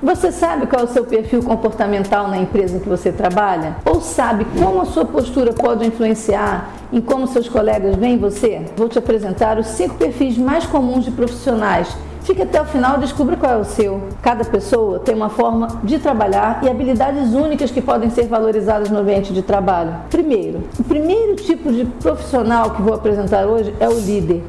Você sabe qual é o seu perfil comportamental na empresa que você trabalha? Ou sabe como a sua postura pode influenciar em como seus colegas veem você? Vou te apresentar os cinco perfis mais comuns de profissionais Fique até o final e descubra qual é o seu. Cada pessoa tem uma forma de trabalhar e habilidades únicas que podem ser valorizadas no ambiente de trabalho. Primeiro, o primeiro tipo de profissional que vou apresentar hoje é o líder.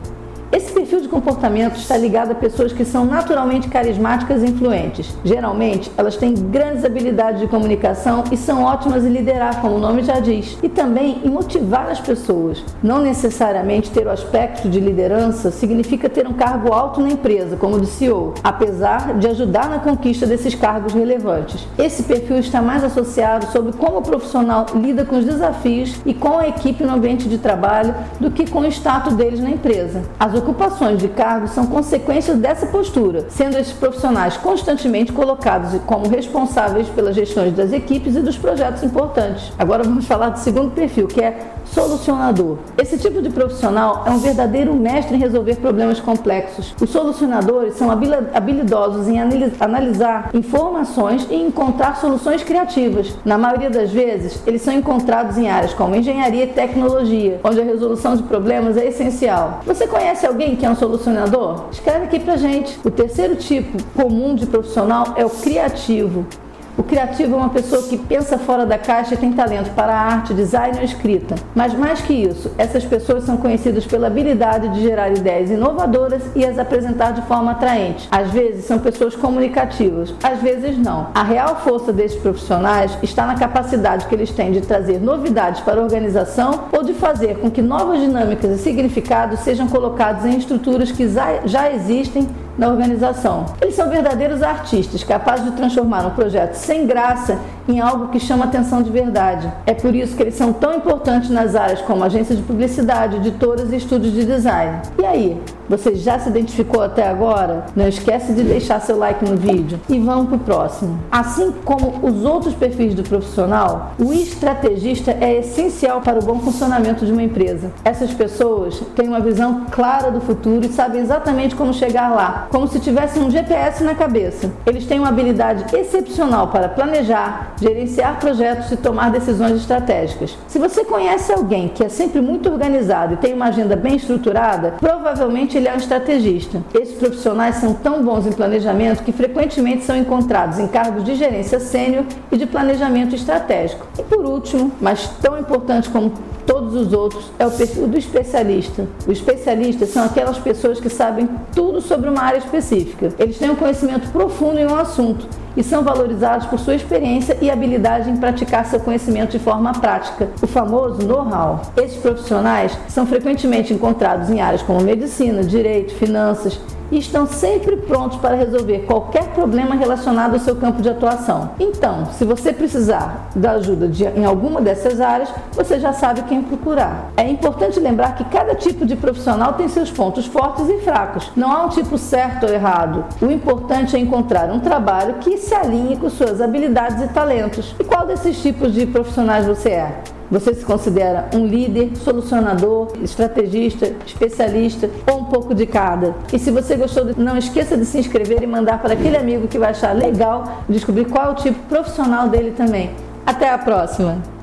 Esse perfil de comportamento está ligado a pessoas que são naturalmente carismáticas e influentes. Geralmente, elas têm grandes habilidades de comunicação e são ótimas em liderar, como o nome já diz, e também em motivar as pessoas. Não necessariamente ter o aspecto de liderança significa ter um cargo alto na empresa, como o de CEO, apesar de ajudar na conquista desses cargos relevantes. Esse perfil está mais associado sobre como o profissional lida com os desafios e com a equipe no ambiente de trabalho do que com o status deles na empresa. As ocupações de cargos são consequências dessa postura, sendo esses profissionais constantemente colocados como responsáveis pelas gestões das equipes e dos projetos importantes. Agora vamos falar do segundo perfil, que é solucionador. Esse tipo de profissional é um verdadeiro mestre em resolver problemas complexos. Os solucionadores são habilidosos em analisar informações e encontrar soluções criativas. Na maioria das vezes, eles são encontrados em áreas como engenharia e tecnologia, onde a resolução de problemas é essencial. Você conhece alguém que é um solucionador? Escreve aqui pra gente. O terceiro tipo comum de profissional é o criativo. O criativo é uma pessoa que pensa fora da caixa e tem talento para a arte, design ou escrita. Mas mais que isso, essas pessoas são conhecidas pela habilidade de gerar ideias inovadoras e as apresentar de forma atraente. Às vezes são pessoas comunicativas, às vezes não. A real força desses profissionais está na capacidade que eles têm de trazer novidades para a organização ou de fazer com que novas dinâmicas e significados sejam colocados em estruturas que já existem na organização. Eles são verdadeiros artistas, capazes de transformar um projeto sem graça em algo que chama atenção de verdade. É por isso que eles são tão importantes nas áreas como agências de publicidade, editoras e estúdios de design. E aí, você já se identificou até agora? Não esquece de deixar seu like no vídeo e vamos para o próximo. Assim como os outros perfis do profissional, o estrategista é essencial para o bom funcionamento de uma empresa. Essas pessoas têm uma visão clara do futuro e sabem exatamente como chegar lá, como se tivessem um GPS na cabeça. Eles têm uma habilidade excepcional para planejar, gerenciar projetos e tomar decisões estratégicas. Se você conhece alguém que é sempre muito organizado e tem uma agenda bem estruturada, provavelmente ele é um estrategista. Esses profissionais são tão bons em planejamento que frequentemente são encontrados em cargos de gerência sênior e de planejamento estratégico. E por último, mas tão importante como todos os outros, é o perfil do especialista. Os especialistas são aquelas pessoas que sabem tudo sobre uma área específica. Eles têm um conhecimento profundo em um assunto e são valorizados por sua experiência e habilidade em praticar seu conhecimento de forma prática, o famoso know-how. Esses profissionais são frequentemente encontrados em áreas como medicina, direito, finanças, e estão sempre prontos para resolver qualquer problema relacionado ao seu campo de atuação. Então, se você precisar da ajuda de, em alguma dessas áreas, você já sabe quem procurar. É importante lembrar que cada tipo de profissional tem seus pontos fortes e fracos. Não há um tipo certo ou errado. O importante é encontrar um trabalho que se alinhe com suas habilidades e talentos. E qual desses tipos de profissionais você é? Você se considera um líder, solucionador, estrategista, especialista ou um pouco de cada? E se você gostou, não esqueça de se inscrever e mandar para aquele amigo que vai achar legal descobrir qual é o tipo profissional dele também. Até a próxima!